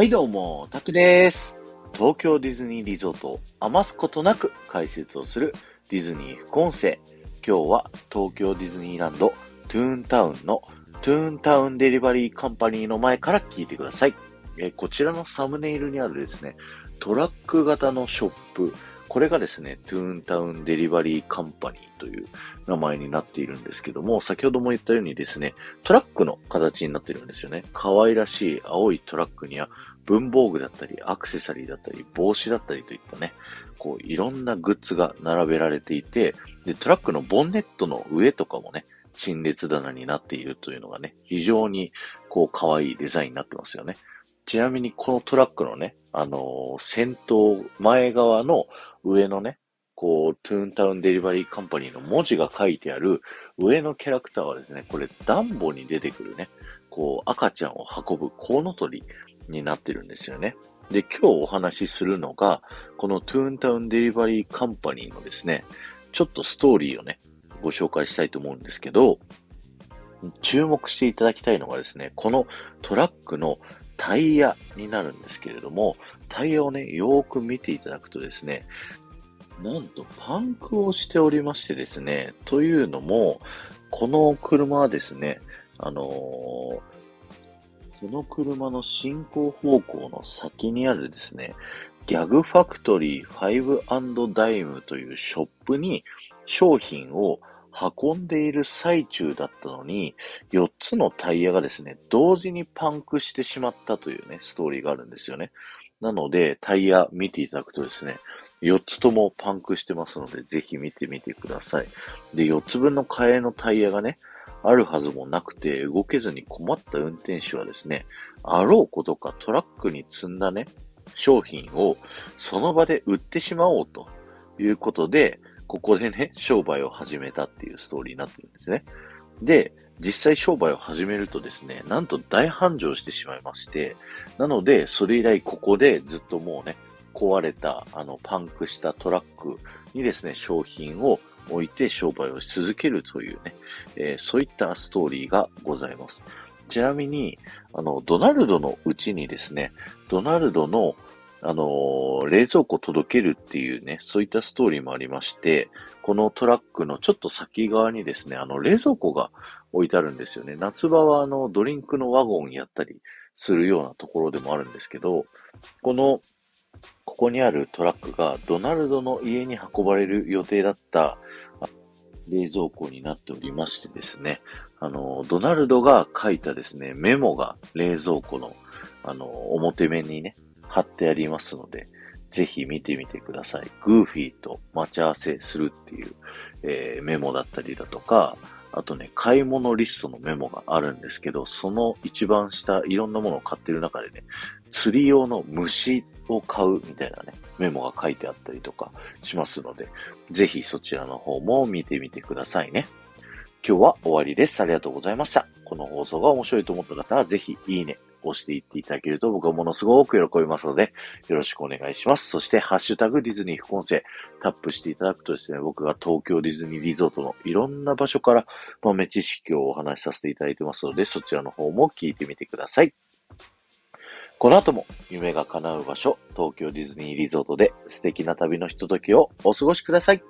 はいどうも、タクです。東京ディズニーリゾートを余すことなく解説をするディズニー副音声。今日は東京ディズニーランドトゥーンタウンのトゥーンタウンデリバリーカンパニーの前から聞いてください。えこちらのサムネイルにあるですね、トラック型のショップ。これがですね、トゥーンタウンデリバリーカンパニーという名前になっているんですけども、先ほども言ったようにですね、トラックの形になってるんですよね。可愛らしい青いトラックには文房具だったり、アクセサリーだったり、帽子だったりといったね、こういろんなグッズが並べられていて、で、トラックのボンネットの上とかもね、陳列棚になっているというのがね、非常にこう可愛いデザインになってますよね。ちなみにこのトラックのね、あのー先頭前側の上のね、こう、トゥーンタウンデリバリーカンパニーの文字が書いてある上のキャラクターはですね、これダンボに出てくるね、こう、赤ちゃんを運ぶコウノトリになってるんですよね。で、今日お話しするのが、このトゥーンタウンデリバリーカンパニーのですね、ちょっとストーリーをね、ご紹介したいと思うんですけど、注目していただきたいのがですね、このトラックのタイヤになるんですけれども、タイヤをね、よーく見ていただくとですね、なんとパンクをしておりましてですね、というのも、この車はですね、あのーこの車の進行方向の先にあるですね、ギャグファクトリー5ダイムというショップに商品を運んでいる最中だったのに、4つのタイヤがですね、同時にパンクしてしまったというね、ストーリーがあるんですよね。なので、タイヤ見ていただくとですね、4つともパンクしてますので、ぜひ見てみてください。で、4つ分の替えのタイヤがね、あるはずもなくて、動けずに困った運転手はですね、あろうことかトラックに積んだね、商品をその場で売ってしまおうということで、ここでね、商売を始めたっていうストーリーになってるんですね。で、実際商売を始めるとですね、なんと大繁盛してしまいまして、なので、それ以来ここでずっともうね、壊れた、あの、パンクしたトラックにですね、商品を置いて商売をし続けるというね、えーそういったストーリーがございます。ちなみに、あの、ドナルドのうちにですね、ドナルドの、あの冷蔵庫届けるっていうね、そういったストーリーもありまして、このトラックのちょっと先側にですね、あの、冷蔵庫が置いてあるんですよね。夏場はあの、ドリンクのワゴンやったりするようなところでもあるんですけど、この、ここにあるトラックがドナルドの家に運ばれる予定だった冷蔵庫になっておりましてですね、あの、ドナルドが書いたですね、メモが冷蔵庫の、あの、表面にね、貼ってありますので、ぜひ見てみてください。グーフィーと待ち合わせするっていう、えーメモだったりだとか、あとね、買い物リストのメモがあるんですけど、その一番下、いろんなものを買ってる中でね、釣り用の虫を買うみたいなね、メモが書いてあったりとかしますので、ぜひそちらの方も見てみてくださいね。今日は終わりです。ありがとうございました。この放送が面白いと思った方は、ぜひいいね、押していっていただけると僕はものすごく喜びますので、よろしくお願いします。そして、ハッシュタグディズニー副音声、タップしていただくとですね、僕が東京ディズニーリゾートのいろんな場所から豆知識をお話しさせていただいてますので、そちらの方も聞いてみてください。この後も夢が叶う場所、東京ディズニーリゾートで素敵な旅のひとときをお過ごしください。